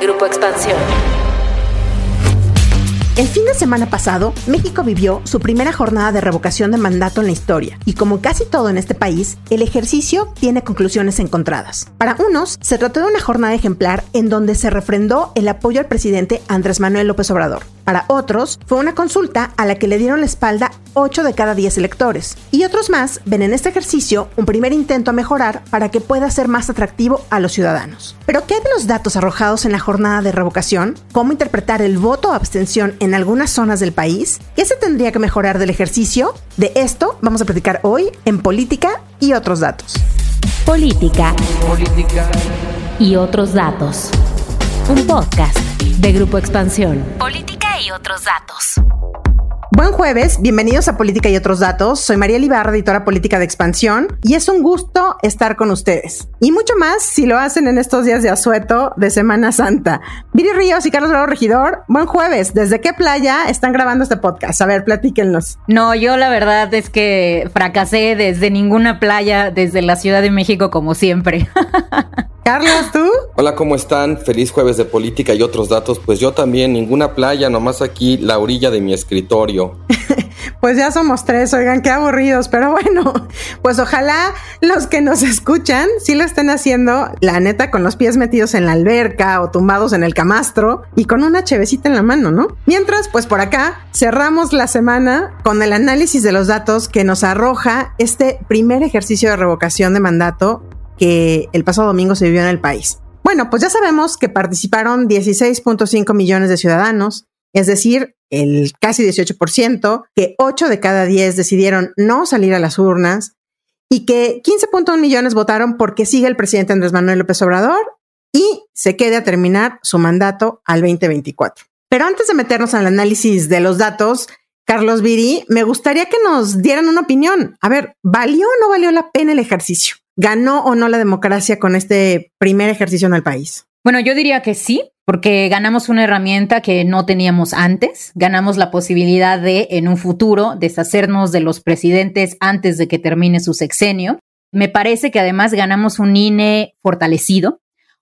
Grupo Expansión. El fin de semana pasado, México vivió su primera jornada de revocación de mandato en la historia, y como casi todo en este país, el ejercicio tiene conclusiones encontradas. Para unos, se trató de una jornada ejemplar en donde se refrendó el apoyo al presidente Andrés Manuel López Obrador. Para otros, fue una consulta a la que le dieron la espalda 8 de cada 10 electores. Y otros más ven en este ejercicio un primer intento a mejorar para que pueda ser más atractivo a los ciudadanos. Pero ¿qué hay de los datos arrojados en la jornada de revocación? ¿Cómo interpretar el voto o abstención en algunas zonas del país? ¿Qué se tendría que mejorar del ejercicio? De esto vamos a platicar hoy en Política y otros datos. Política. Política. Y otros datos. Un podcast de Grupo Expansión. Política y otros datos. Buen jueves, bienvenidos a Política y otros datos. Soy María Libarra, editora política de Expansión, y es un gusto estar con ustedes. Y mucho más si lo hacen en estos días de asueto de Semana Santa. Viri Ríos y Carlos Bravo Regidor, buen jueves. ¿Desde qué playa están grabando este podcast? A ver, platíquenos. No, yo la verdad es que fracasé desde ninguna playa, desde la Ciudad de México como siempre. Carlos, ¿tú? Hola, ¿cómo están? Feliz jueves de política y otros datos. Pues yo también, ninguna playa, nomás aquí la orilla de mi escritorio. pues ya somos tres, oigan, qué aburridos, pero bueno, pues ojalá los que nos escuchan sí lo estén haciendo, la neta, con los pies metidos en la alberca o tumbados en el camastro y con una chevecita en la mano, ¿no? Mientras, pues por acá cerramos la semana con el análisis de los datos que nos arroja este primer ejercicio de revocación de mandato que el pasado domingo se vivió en el país. Bueno, pues ya sabemos que participaron 16.5 millones de ciudadanos, es decir, el casi 18%, que 8 de cada 10 decidieron no salir a las urnas y que 15.1 millones votaron porque sigue el presidente Andrés Manuel López Obrador y se quede a terminar su mandato al 2024. Pero antes de meternos al análisis de los datos, Carlos Viri, me gustaría que nos dieran una opinión. A ver, ¿valió o no valió la pena el ejercicio? ¿Ganó o no la democracia con este primer ejercicio en el país? Bueno, yo diría que sí, porque ganamos una herramienta que no teníamos antes, ganamos la posibilidad de, en un futuro, deshacernos de los presidentes antes de que termine su sexenio. Me parece que además ganamos un INE fortalecido,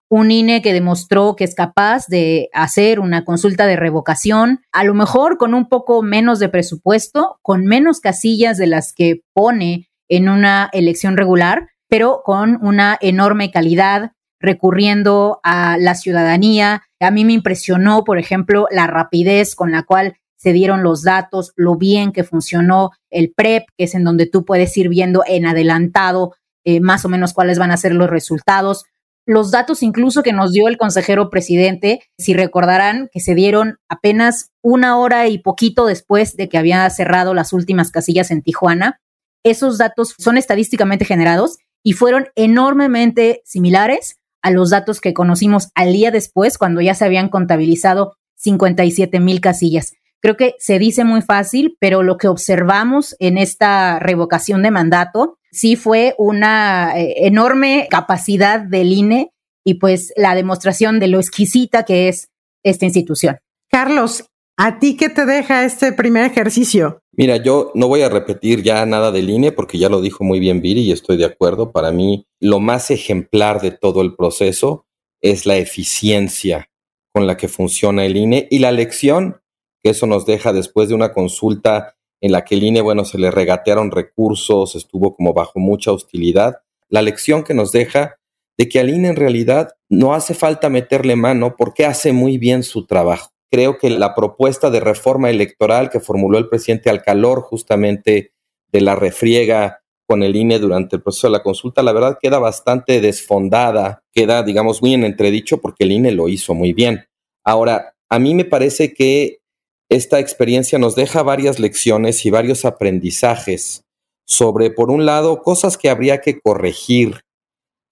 un INE que demostró que es capaz de hacer una consulta de revocación, a lo mejor con un poco menos de presupuesto, con menos casillas de las que pone en una elección regular, pero con una enorme calidad, recurriendo a la ciudadanía. A mí me impresionó, por ejemplo, la rapidez con la cual se dieron los datos, lo bien que funcionó el PREP, que es en donde tú puedes ir viendo en adelantado eh, más o menos cuáles van a ser los resultados. Los datos incluso que nos dio el consejero presidente, si recordarán que se dieron apenas una hora y poquito después de que había cerrado las últimas casillas en Tijuana, esos datos son estadísticamente generados y fueron enormemente similares a los datos que conocimos al día después, cuando ya se habían contabilizado 57 mil casillas. Creo que se dice muy fácil, pero lo que observamos en esta revocación de mandato sí fue una eh, enorme capacidad del INE y pues la demostración de lo exquisita que es esta institución. Carlos, ¿A ti qué te deja este primer ejercicio? Mira, yo no voy a repetir ya nada del INE porque ya lo dijo muy bien Viri y estoy de acuerdo. Para mí, lo más ejemplar de todo el proceso es la eficiencia con la que funciona el INE y la lección que eso nos deja después de una consulta en la que el INE, bueno, se le regatearon recursos, estuvo como bajo mucha hostilidad. La lección que nos deja de que al INE en realidad no hace falta meterle mano porque hace muy bien su trabajo creo que la propuesta de reforma electoral que formuló el presidente al calor justamente de la refriega con el INE durante el proceso de la consulta, la verdad queda bastante desfondada, queda, digamos, muy en entredicho porque el INE lo hizo muy bien. Ahora, a mí me parece que esta experiencia nos deja varias lecciones y varios aprendizajes sobre, por un lado, cosas que habría que corregir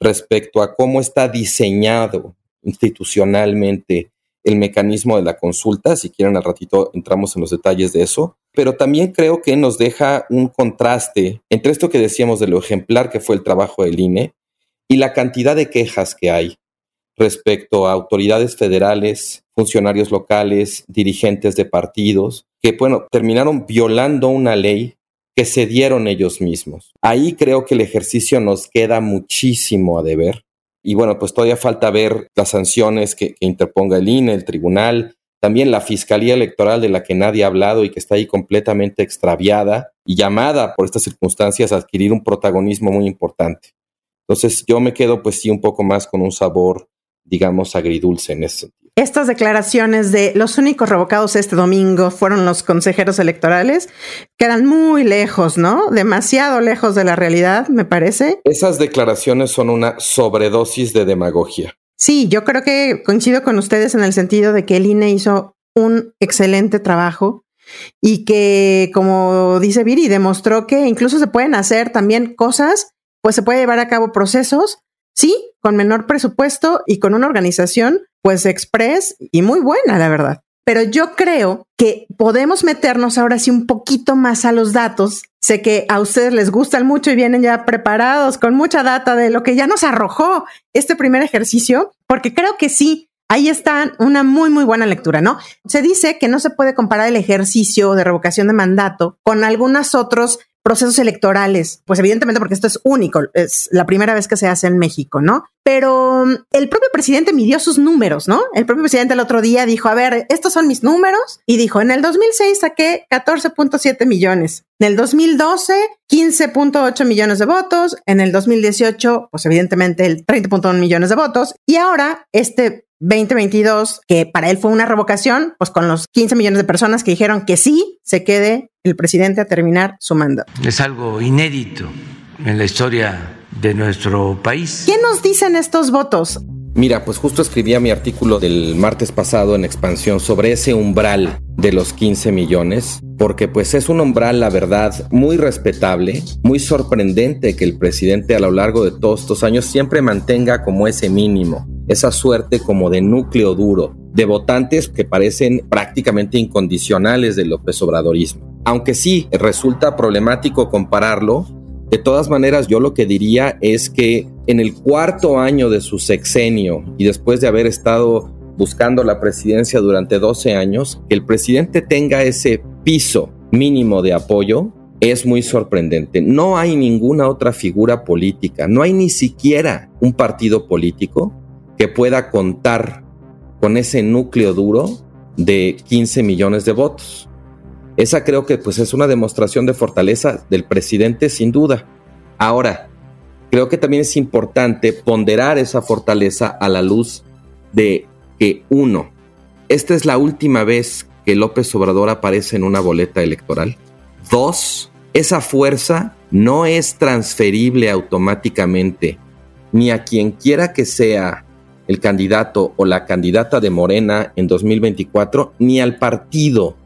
respecto a cómo está diseñado institucionalmente el mecanismo de la consulta. Si quieren, al ratito entramos en los detalles de eso. Pero también creo que nos deja un contraste entre esto que decíamos de lo ejemplar que fue el trabajo del INE y la cantidad de quejas que hay respecto a autoridades federales, funcionarios locales, dirigentes de partidos, que, bueno, terminaron violando una ley que se dieron ellos mismos. Ahí creo que el ejercicio nos queda muchísimo a deber Y bueno, pues todavía falta ver las sanciones que, interponga el INE, el tribunal, también la Fiscalía Electoral de la que nadie ha hablado y que está ahí completamente extraviada y llamada por estas circunstancias a adquirir un protagonismo muy importante. Entonces yo me quedo pues sí un poco más con un sabor, digamos, agridulce en ese sentido. Estas declaraciones de los únicos revocados este domingo fueron los consejeros electorales quedan muy lejos, ¿no? Demasiado lejos de la realidad, me parece. Esas declaraciones son una sobredosis de demagogia. Sí, yo creo que coincido con ustedes en el sentido de que el INE hizo un excelente trabajo y que, como dice Viri, demostró que incluso se pueden hacer también cosas, pues se puede llevar a cabo procesos, sí, con menor presupuesto y con una organización pues express y muy buena, la verdad. Pero yo creo que podemos meternos ahora sí un poquito más a los datos. Sé que a ustedes les gustan mucho y vienen ya preparados con mucha data de lo que ya nos arrojó este primer ejercicio, porque creo que sí, ahí está una muy, muy buena lectura, ¿no? Se dice que no se puede comparar el ejercicio de revocación de mandato con algunos otros procesos electorales, pues evidentemente porque esto es único, es la primera vez que se hace en México, ¿no? Pero mm, el propio presidente midió sus números, ¿no? El propio presidente el otro día dijo, a ver, estos son mis números, y dijo, en el 2006 saqué 14.7 millones, en el 2012 15.8 millones de votos, en el 2018, pues evidentemente el 30.1 millones de votos, y ahora este 2022, que para él fue una revocación, pues con los 15 millones de personas que dijeron que sí se quede el presidente a terminar su mandato. Es algo inédito en la historia de nuestro país. ¿Qué nos dicen estos votos? Mira, pues justo escribía mi artículo del martes pasado en Expansión sobre ese umbral de los 15 millones, porque pues es un umbral, la verdad, muy respetable, muy sorprendente que el presidente a lo largo de todos estos años siempre mantenga como ese mínimo, esa suerte como de núcleo duro, de votantes que parecen prácticamente incondicionales del López Obradorismo. Aunque sí resulta problemático compararlo, de todas maneras yo lo que diría es que en el cuarto año de su sexenio y después de haber estado buscando la presidencia durante 12 años, que el presidente tenga ese piso mínimo de apoyo es muy sorprendente. No hay ninguna otra figura política, no hay ni siquiera un partido político que pueda contar con ese núcleo duro de 15 millones de votos. Esa creo que pues es una demostración de fortaleza del presidente sin duda. Ahora, creo que también es importante ponderar esa fortaleza a la luz de que uno, esta es la última vez que López Obrador aparece en una boleta electoral. Dos, esa fuerza no es transferible automáticamente ni a quien quiera que sea el candidato o la candidata de Morena en 2024, ni al partido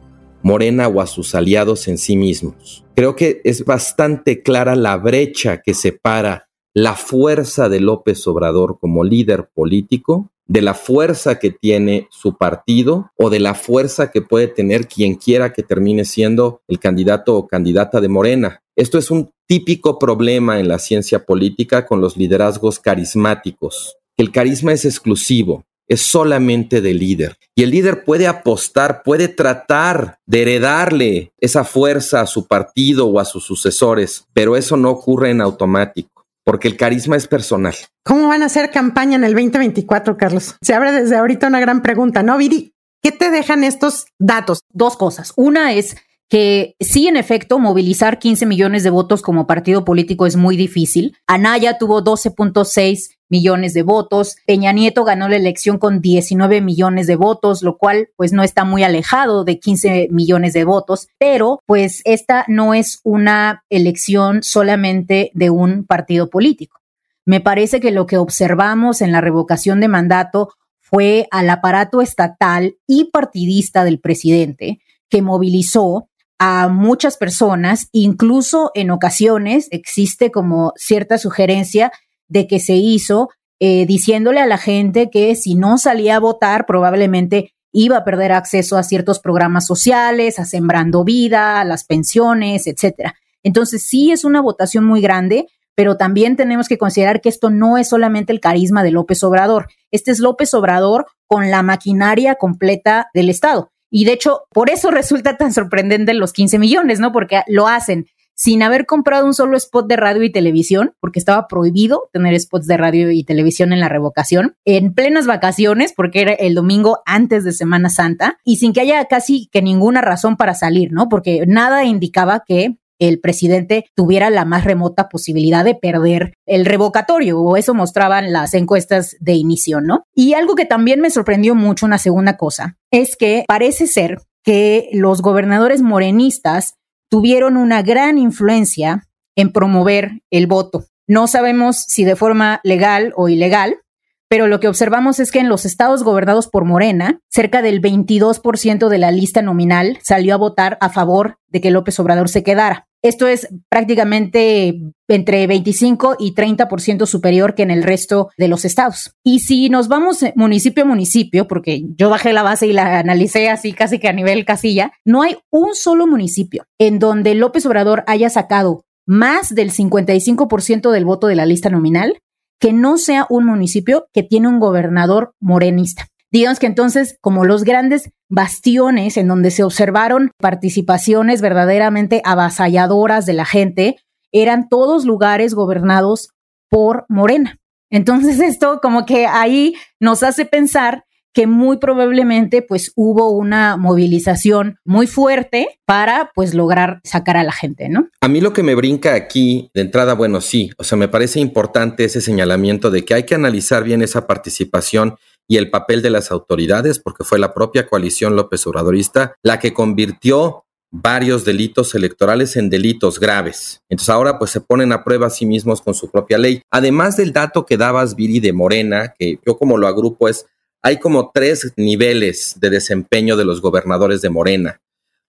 Morena o a sus aliados en sí mismos. Creo que es bastante clara la brecha que separa la fuerza de López Obrador como líder político de la fuerza que tiene su partido o de la fuerza que puede tener quien quiera que termine siendo el candidato o candidata de Morena. Esto es un típico problema en la ciencia política con los liderazgos carismáticos. El carisma es exclusivo, es solamente del líder. Y el líder puede apostar, puede tratar de heredarle esa fuerza a su partido o a sus sucesores, pero eso no ocurre en automático porque el carisma es personal. ¿Cómo van a hacer campaña en el 2024, Carlos? Se abre desde ahorita una gran pregunta, ¿no, Viri? ¿Qué te dejan estos datos? Dos cosas. Una es que sí, en efecto, movilizar 15 millones de votos como partido político es muy difícil. Anaya tuvo 12.6 millones de votos. Peña Nieto ganó la elección con 19 millones de votos, lo cual pues no está muy alejado de 15 millones de votos, pero pues esta no es una elección solamente de un partido político. Me parece que lo que observamos en la revocación de mandato fue al aparato estatal y partidista del presidente que movilizó a muchas personas, incluso en ocasiones existe como cierta sugerencia de que se hizo eh, diciéndole a la gente que si no salía a votar probablemente iba a perder acceso a ciertos programas sociales, a Sembrando Vida, a las pensiones, etcétera. Entonces sí es una votación muy grande, pero también tenemos que considerar que esto no es solamente el carisma de López Obrador, este es López Obrador con la maquinaria completa del Estado. Y de hecho, por eso resulta tan sorprendente los 15 millones, ¿no? Porque lo hacen sin haber comprado un solo spot de radio y televisión, porque estaba prohibido tener spots de radio y televisión en la revocación, en plenas vacaciones, porque era el domingo antes de Semana Santa, y sin que haya casi que ninguna razón para salir, ¿no? Porque nada indicaba que el presidente tuviera la más remota posibilidad de perder el revocatorio, o eso mostraban las encuestas de inicio, ¿no? Y algo que también me sorprendió mucho, una segunda cosa, es que parece ser que los gobernadores morenistas tuvieron una gran influencia en promover el voto. No sabemos si de forma legal o ilegal, pero lo que observamos es que en los estados gobernados por Morena, cerca del 22% de la lista nominal salió a votar a favor de que López Obrador se quedara. Esto es prácticamente entre 25 y 30% superior que en el resto de los estados. Y si nos vamos municipio a municipio, porque yo bajé la base y la analicé así casi que a nivel casilla, no hay un solo municipio en donde López Obrador haya sacado más del 55% del voto de la lista nominal que no sea un municipio que tiene un gobernador morenista. Digamos que entonces, como los grandes bastiones en donde se observaron participaciones verdaderamente avasalladoras de la gente, eran todos lugares gobernados por Morena. Entonces esto como que ahí nos hace pensar que muy probablemente pues hubo una movilización muy fuerte para pues lograr sacar a la gente, ¿no? A mí lo que me brinca aquí de entrada, bueno, sí, o sea, me parece importante ese señalamiento de que hay que analizar bien esa participación y el papel de las autoridades, porque fue la propia coalición López Obradorista la que convirtió varios delitos electorales en delitos graves. Entonces ahora pues se ponen a prueba a sí mismos con su propia ley. Además del dato que dabas, Viri, de Morena, que yo como lo agrupo es, hay como tres niveles de desempeño de los gobernadores de Morena.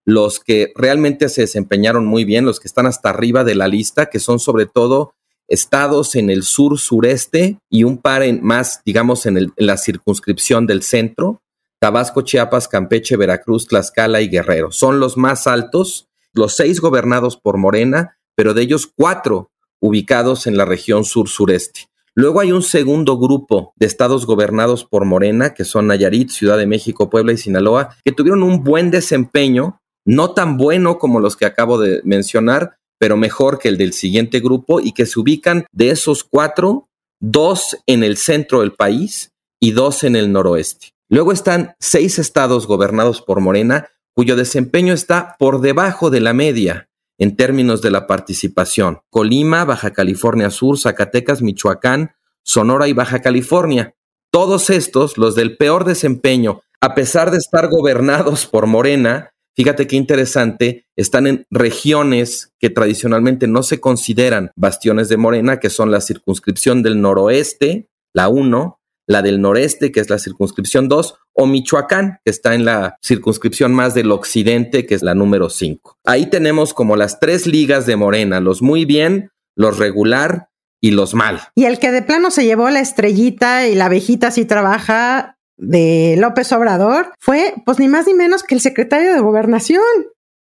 Los que realmente se desempeñaron muy bien, los que están hasta arriba de la lista, que son sobre todo estados en el sur sureste y un par en más, digamos, en, en la circunscripción del centro, Tabasco, Chiapas, Campeche, Veracruz, Tlaxcala y Guerrero. Son los más altos, los seis gobernados por Morena, pero de ellos cuatro ubicados en la región sur-sureste. Luego hay un segundo grupo de estados gobernados por Morena, que son Nayarit, Ciudad de México, Puebla y Sinaloa, que tuvieron un buen desempeño, no tan bueno como los que acabo de mencionar, pero mejor que el del siguiente grupo y que se ubican de esos cuatro, dos en el centro del país y dos en el noroeste. Luego están seis estados gobernados por Morena cuyo desempeño está por debajo de la media en términos de la participación. Colima, Baja California Sur, Zacatecas, Michoacán, Sonora y Baja California. Todos estos, los del peor desempeño, a pesar de estar gobernados por Morena, Fíjate qué interesante, están en regiones que tradicionalmente no se consideran bastiones de Morena, que son la circunscripción del noroeste, la 1, la del noreste, que es la circunscripción 2, o Michoacán, que está en la circunscripción más del occidente, que es la número 5. Ahí tenemos como las tres ligas de Morena, los muy bien, los regular y los mal. Y el que de plano se llevó la estrellita y la abejita sí trabaja de López Obrador fue pues ni más ni menos que el secretario de gobernación,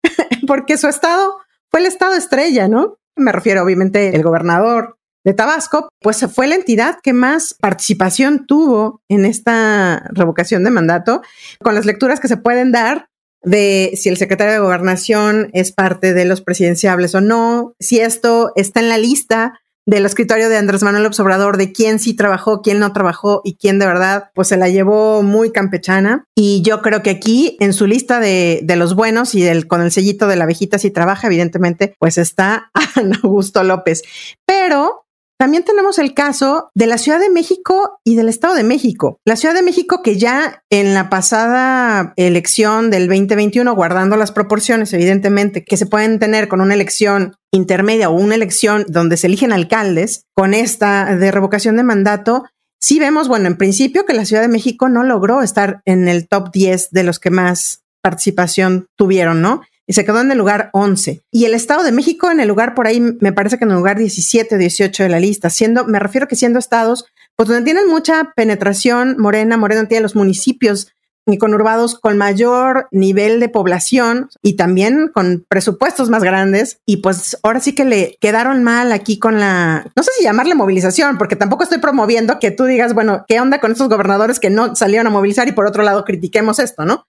porque su estado fue el estado estrella, ¿no? Me refiero obviamente el gobernador de Tabasco, pues fue la entidad que más participación tuvo en esta revocación de mandato, con las lecturas que se pueden dar de si el secretario de gobernación es parte de los presidenciables o no, si esto está en la lista del escritorio de Andrés Manuel Obrador de quién sí trabajó, quién no trabajó y quién de verdad pues se la llevó muy campechana. Y yo creo que aquí en su lista de, de los buenos y del, con el sellito de la abejita si trabaja, evidentemente pues está Augusto López. Pero también tenemos el caso de la Ciudad de México y del Estado de México. La Ciudad de México que ya en la pasada elección del 2021, guardando las proporciones evidentemente que se pueden tener con una elección intermedia o una elección donde se eligen alcaldes, con esta de revocación de mandato, sí vemos, bueno, en principio que la Ciudad de México no logró estar en el top 10 de los que más participación tuvieron, ¿no? Y se quedó en el lugar 11. Y el Estado de México en el lugar por ahí, me parece que en el lugar 17 o 18 de la lista, siendo, me refiero que siendo estados, pues donde tienen mucha penetración morena, Morena tiene los municipios y conurbados con mayor nivel de población y también con presupuestos más grandes. Y pues ahora sí que le quedaron mal aquí con la, no sé si llamarle movilización, porque tampoco estoy promoviendo que tú digas, bueno, ¿qué onda con estos gobernadores que no salieron a movilizar y por otro lado critiquemos esto, ¿no?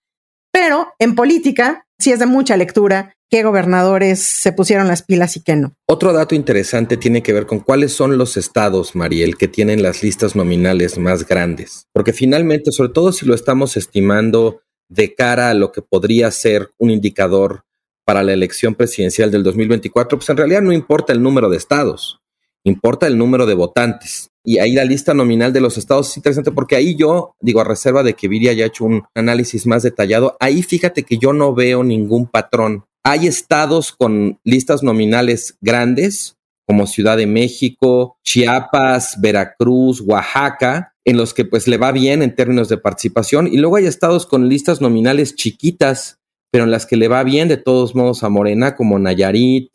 Pero en política, sí es de mucha lectura qué gobernadores se pusieron las pilas y qué no. Otro dato interesante tiene que ver con cuáles son los estados, Mariel, que tienen las listas nominales más grandes. Porque finalmente, sobre todo si lo estamos estimando de cara a lo que podría ser un indicador para la elección presidencial del 2024, pues en realidad no importa el número de estados, importa el número de votantes. Y ahí la lista nominal de los estados es interesante porque ahí yo, digo, a reserva de que Viri haya hecho un análisis más detallado, ahí fíjate que yo no veo ningún patrón hay estados con listas nominales grandes, como Ciudad de México, Chiapas, Veracruz, Oaxaca, en los que pues le va bien en términos de participación. Y luego hay estados con listas nominales chiquitas, pero en las que le va bien de todos modos a Morena, como Nayarit,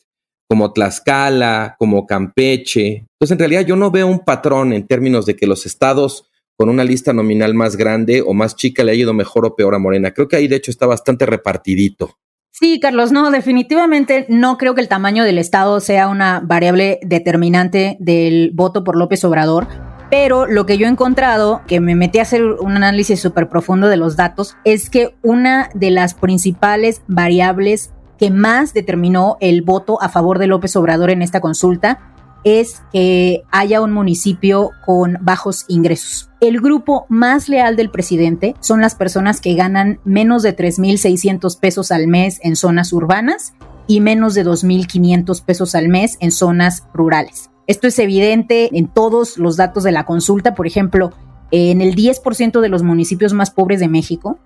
como Tlaxcala, como Campeche. Entonces, en realidad yo no veo un patrón en términos de que los estados con una lista nominal más grande o más chica le haya ido mejor o peor a Morena. Creo que ahí de hecho está bastante repartidito. Sí, Carlos, no, definitivamente no creo que el tamaño del Estado sea una variable determinante del voto por López Obrador. Pero lo que yo he encontrado, que me metí a hacer un análisis súper profundo de los datos, es que una de las principales variables que más determinó el voto a favor de López Obrador en esta consulta es que haya un municipio con bajos ingresos. El grupo más leal del presidente son las personas que ganan menos de 3.600 pesos al mes en zonas urbanas y menos de 2.500 pesos al mes en zonas rurales. Esto es evidente en todos los datos de la consulta. Por ejemplo, en el 10% de los municipios más pobres de México,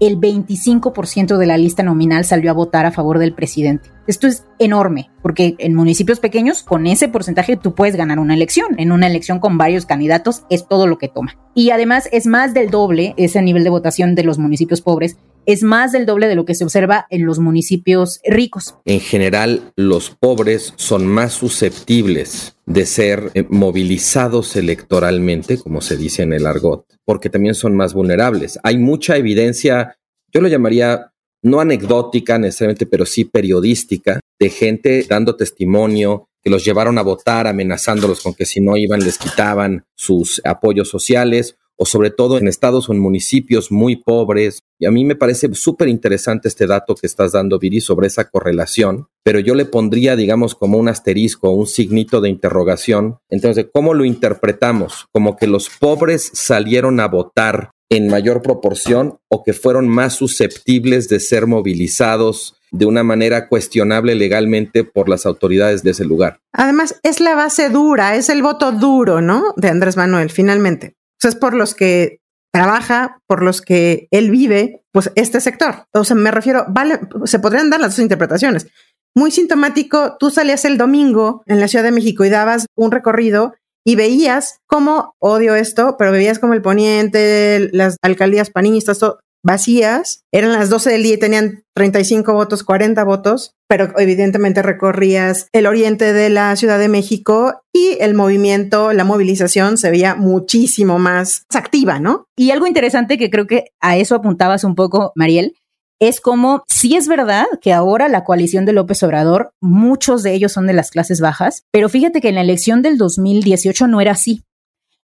el 25% de la lista nominal salió a votar a favor del presidente. Esto es enorme, porque en municipios pequeños, con ese porcentaje, tú puedes ganar una elección. En una elección con varios candidatos es todo lo que toma. Y además es más del doble ese nivel de votación de los municipios pobres es más del doble de lo que se observa en los municipios ricos. En general, los pobres son más susceptibles de ser eh, movilizados electoralmente, como se dice en el argot, porque también son más vulnerables. Hay mucha evidencia, yo lo llamaría no anecdótica necesariamente, pero sí periodística, de gente dando testimonio que los llevaron a votar amenazándolos con que si no iban les quitaban sus apoyos sociales o sobre todo en estados o en municipios muy pobres. Y a mí me parece súper interesante este dato que estás dando, Viri, sobre esa correlación, pero yo le pondría, digamos, como un asterisco, un signito de interrogación. Entonces, ¿cómo lo interpretamos? ¿Como que los pobres salieron a votar en mayor proporción o que fueron más susceptibles de ser movilizados de una manera cuestionable legalmente por las autoridades de ese lugar. Además, es la base dura, es el voto duro, ¿no? De Andrés Manuel, finalmente sea, es por los que trabaja, por los que él vive, pues este sector. O sea, me refiero, vale, se podrían dar las dos interpretaciones. Muy sintomático, tú salías el domingo en la Ciudad de México y dabas un recorrido y veías cómo, odio esto, pero veías como el poniente, las alcaldías panistas, todo, vacías, eran las 12 del día y tenían 35 votos, 40 votos, pero evidentemente recorrías el oriente de la Ciudad de México y el movimiento, la movilización se veía muchísimo más activa, ¿no? Y algo interesante que creo que a eso apuntabas un poco, Mariel, es como, sí es verdad que ahora la coalición de López Obrador, muchos de ellos son de las clases bajas, pero fíjate que en la elección del 2018 no era así.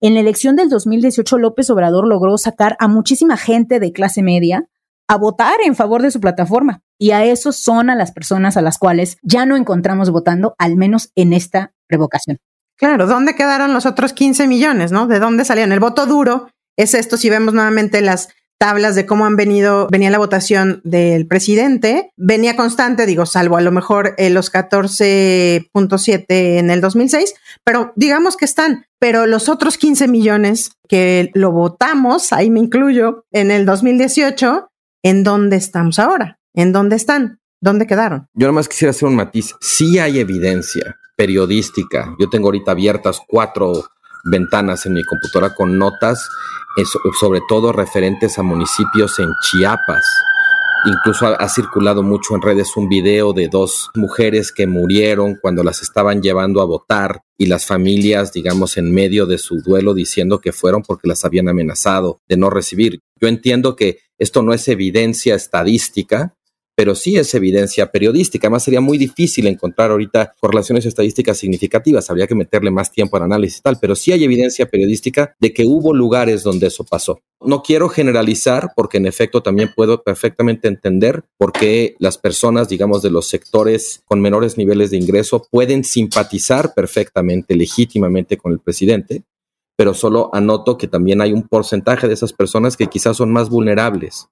En la elección del 2018, López Obrador logró sacar a muchísima gente de clase media a votar en favor de su plataforma. Y a esos son a las personas a las cuales ya no encontramos votando, al menos en esta revocación. Claro, ¿dónde quedaron los otros 15 millones, no? ¿De dónde salían? El voto duro es esto, si vemos nuevamente las tablas de cómo han venido, venía la votación del presidente, venía constante, digo, salvo a lo mejor eh, los 14.7 en el 2006, pero digamos que están, pero los otros 15 millones que lo votamos, ahí me incluyo, en el 2018, ¿en dónde estamos ahora? ¿En dónde están? ¿Dónde quedaron? Yo nada más quisiera hacer un matiz. Sí hay evidencia periodística. Yo tengo ahorita abiertas cuatro ventanas en mi computadora con notas sobre todo referentes a municipios en Chiapas. Incluso ha, circulado mucho en redes un video de dos mujeres que murieron cuando las estaban llevando a votar y las familias, digamos, en medio de su duelo diciendo que fueron porque las habían amenazado de no recibir. Yo entiendo que esto no es evidencia estadística, pero sí es evidencia periodística. Además, sería muy difícil encontrar ahorita correlaciones estadísticas significativas. Habría que meterle más tiempo al análisis y tal, pero sí hay evidencia periodística de que hubo lugares donde eso pasó. No quiero generalizar porque en efecto también puedo perfectamente entender por qué las personas, digamos, de los sectores con menores niveles de ingreso pueden simpatizar perfectamente, legítimamente con el presidente, pero solo anoto que también hay un porcentaje de esas personas que quizás son más vulnerables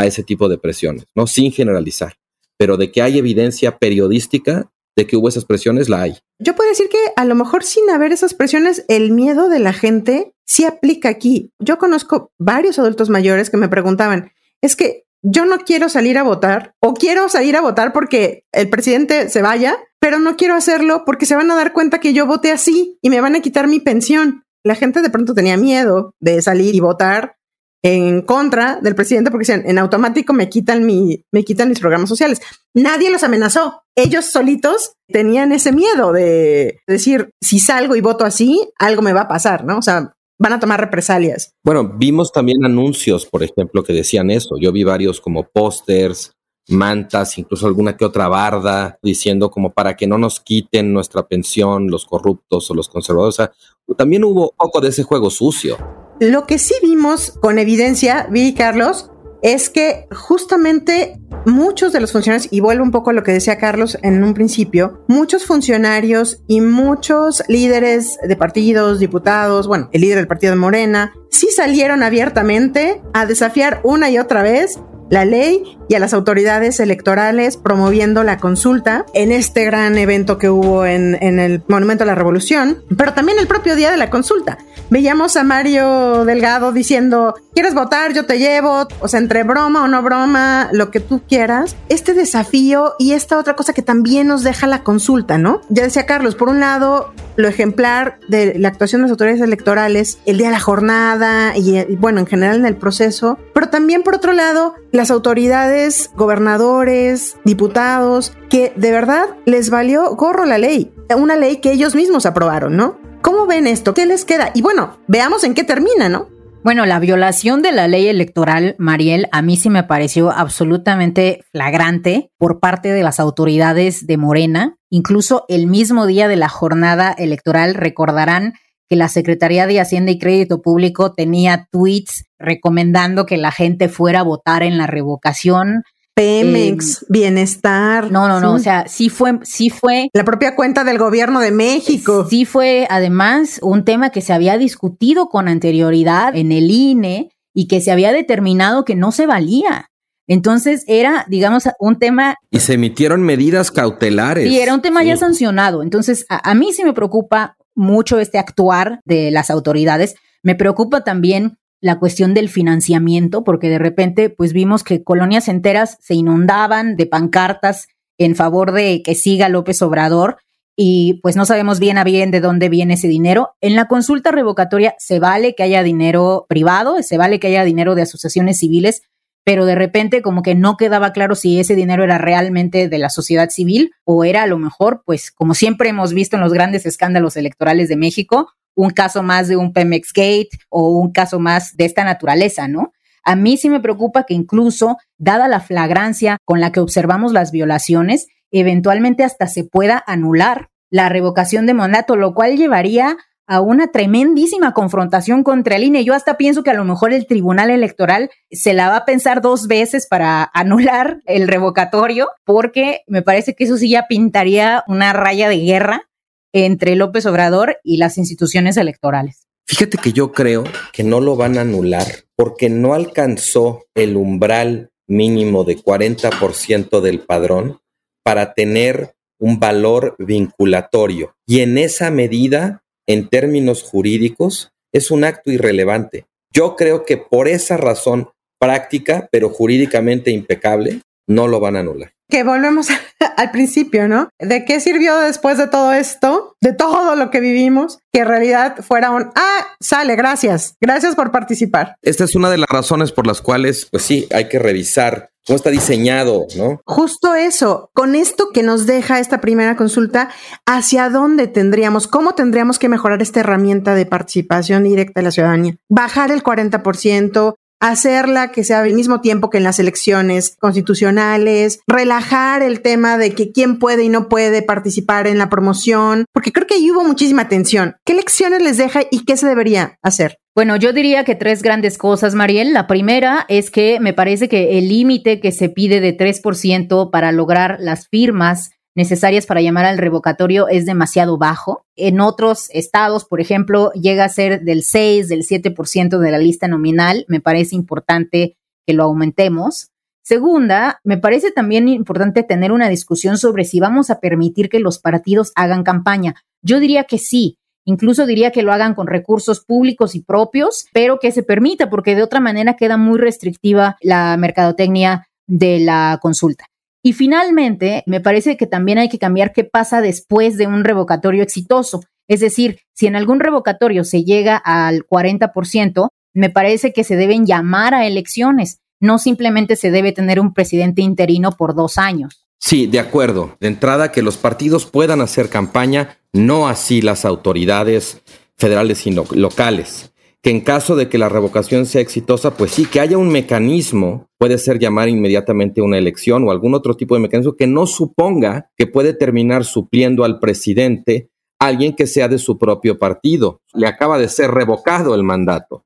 a ese tipo de presiones, ¿no? Sin generalizar, pero de que hay evidencia periodística de que hubo esas presiones, la hay. Yo puedo decir que a lo mejor sin haber esas presiones, el miedo de la gente sí aplica aquí. Yo conozco varios adultos mayores que me preguntaban, es que yo no quiero salir a votar o quiero salir a votar porque el presidente se vaya, pero no quiero hacerlo porque se van a dar cuenta que yo voté así y me van a quitar mi pensión. La gente de pronto tenía miedo de salir y votar en contra del presidente porque decían, en automático me quitan mi, me quitan mis programas sociales. Nadie los amenazó. Ellos solitos tenían ese miedo de decir, si salgo y voto así, algo me va a pasar, ¿no? O sea, van a tomar represalias. Bueno, vimos también anuncios, por ejemplo, que decían eso. Yo vi varios como pósters, mantas, incluso alguna que otra barda, diciendo como para que no nos quiten nuestra pensión los corruptos o los conservadores. O sea, también hubo poco de ese juego sucio. Lo que sí vimos con evidencia, vi Carlos, es que justamente muchos de los funcionarios, y vuelvo un poco a lo que decía Carlos en un principio, muchos funcionarios y muchos líderes de partidos, diputados, bueno, el líder del partido de Morena, sí salieron abiertamente a desafiar una y otra vez la ley y a las autoridades electorales promoviendo la consulta en este gran evento que hubo en, en, el Monumento a la Revolución, pero también el propio día de la consulta. Veíamos a Mario Delgado diciendo, ¿quieres votar? Yo te llevo, o sea, entre broma o no broma, lo que tú quieras. Este desafío y esta otra cosa que también nos deja la consulta, ¿no? Ya decía Carlos, por un lado, lo ejemplar de la actuación de las autoridades electorales el día de la jornada y, bueno, en general en el proceso, pero también por otro lado, las autoridades, gobernadores, diputados, que de verdad les valió gorro la ley, una ley que ellos mismos aprobaron, ¿no? ¿Cómo ven esto? ¿Qué les queda? Y bueno, veamos en qué termina, ¿no? Bueno, la violación de la ley electoral, Mariel, a mí sí me pareció absolutamente flagrante por parte de las autoridades de Morena. Incluso el mismo día de la jornada electoral recordarán que la Secretaría de Hacienda y Crédito Público tenía tweets recomendando que la gente fuera a votar en la revocación. Pemex, eh, bienestar. No, no, no, o sea, sí fue, sí fue. La propia cuenta del gobierno de México. Sí fue, además, un tema que se había discutido con anterioridad en el INE y que se había determinado que no se valía. Entonces era, digamos, un tema... Y se emitieron medidas cautelares. Sí, era un tema ya sancionado. Entonces, a, a mí sí me preocupa mucho este actuar de las autoridades. Me preocupa también la cuestión del financiamiento, porque de repente pues vimos que colonias enteras se inundaban de pancartas en favor de que siga López Obrador y pues no sabemos bien a bien de dónde viene ese dinero. En la consulta revocatoria se vale que haya dinero privado, se vale que haya dinero de asociaciones civiles, pero de repente como que no quedaba claro si ese dinero era realmente de la sociedad civil o era a lo mejor, pues como siempre hemos visto en los grandes escándalos electorales de México, un caso más de un Pemex Gate o un caso más de esta naturaleza, ¿no? A mí sí me preocupa que incluso, dada la flagrancia con la que observamos las violaciones, eventualmente hasta se pueda anular la revocación de mandato, lo cual llevaría a una tremendísima confrontación contra el INE. Yo hasta pienso que a lo mejor el Tribunal Electoral se la va a pensar dos veces para anular el revocatorio, porque me parece que eso sí ya pintaría una raya de guerra entre López Obrador y las instituciones electorales. Fíjate que yo creo que no lo van a anular porque no alcanzó el umbral mínimo de 40% del padrón para tener un valor vinculatorio. Y en esa medida en términos jurídicos es un acto irrelevante. Yo creo que por esa razón práctica, pero jurídicamente impecable, no lo van a anular. Que volvemos al principio, ¿no? ¿De qué sirvió después de todo esto, de todo lo que vivimos, que en realidad fuera un, ah, sale, gracias, gracias por participar? Esta es una de las razones por las cuales, pues sí, hay que revisar cómo está diseñado, ¿no? Justo eso, con esto que nos deja esta primera consulta, ¿hacia dónde tendríamos, cómo tendríamos que mejorar esta herramienta de participación directa de la ciudadanía? Bajar el 40%, hacerla que sea al mismo tiempo que en las elecciones constitucionales, relajar el tema de que quién puede y no puede participar en la promoción, porque creo que ahí hubo muchísima tensión. ¿Qué lecciones les deja y qué se debería hacer? Bueno, yo diría que tres grandes cosas, Mariel. La primera es que me parece que el límite que se pide de 3% para lograr las firmas necesarias para llamar al revocatorio es demasiado bajo. En otros estados, por ejemplo, llega a ser del 6, del 7% de la lista nominal. Me parece importante que lo aumentemos. Segunda, me parece también importante tener una discusión sobre si vamos a permitir que los partidos hagan campaña. Yo diría que sí, incluso diría que lo hagan con recursos públicos y propios, pero que se permita, porque de otra manera queda muy restrictiva la mercadotecnia de la consulta. Y finalmente, me parece que también hay que cambiar qué pasa después de un revocatorio exitoso. Es decir, si en algún revocatorio se llega al 40%, me parece que se deben llamar a elecciones. No simplemente se debe tener un presidente interino por dos años. Sí, de acuerdo. De entrada, que los partidos puedan hacer campaña, no así las autoridades federales y locales que en caso de que la revocación sea exitosa, pues sí, que haya un mecanismo, puede ser llamar inmediatamente una elección o algún otro tipo de mecanismo que no suponga que puede terminar supliendo al presidente alguien que sea de su propio partido. Le acaba de ser revocado el mandato.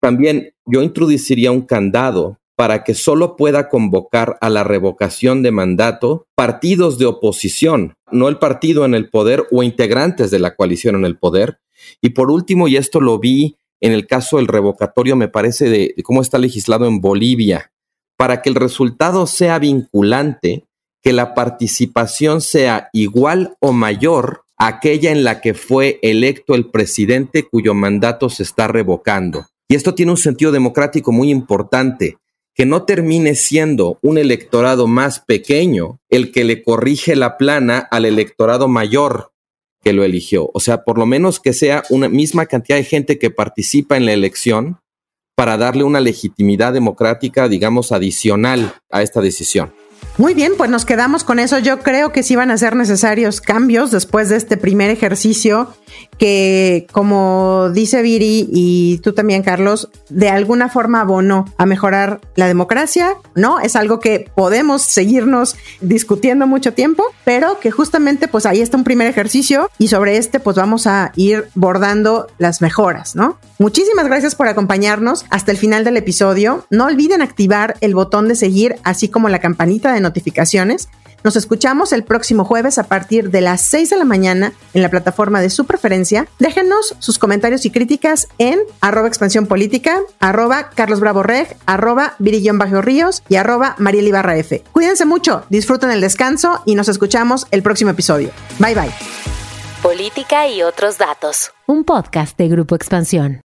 También yo introduciría un candado para que solo pueda convocar a la revocación de mandato partidos de oposición, no el partido en el poder o integrantes de la coalición en el poder. Y por último, y esto lo vi en el caso del revocatorio, me parece, de, cómo está legislado en Bolivia, para que el resultado sea vinculante, que la participación sea igual o mayor a aquella en la que fue electo el presidente cuyo mandato se está revocando. Y esto tiene un sentido democrático muy importante, que no termine siendo un electorado más pequeño el que le corrige la plana al electorado mayor, que lo eligió. O sea, por lo menos que sea una misma cantidad de gente que participa en la elección para darle una legitimidad democrática, digamos, adicional a esta decisión. Muy bien, pues nos quedamos con eso. Yo creo que sí van a ser necesarios cambios después de este primer ejercicio que, como dice Viri y tú también, Carlos, de alguna forma abonó a mejorar la democracia, ¿no? Es algo que podemos seguirnos discutiendo mucho tiempo, pero que justamente pues ahí está un primer ejercicio y sobre este pues vamos a ir bordando las mejoras, ¿no? Muchísimas gracias por acompañarnos hasta el final del episodio. No olviden activar el botón de seguir, así como la campanita de notificaciones. Nos escuchamos el próximo jueves a partir de las 6 de la mañana en la plataforma de su preferencia. Déjenos sus comentarios y críticas en arroba expansión política, arroba Carlos Bravo Reg, arroba Virillón Bajo Ríos y arroba Mariel Ibarra F. Cuídense mucho, disfruten el descanso y nos escuchamos el próximo episodio. Bye bye. Política y otros datos. Un podcast de Grupo Expansión.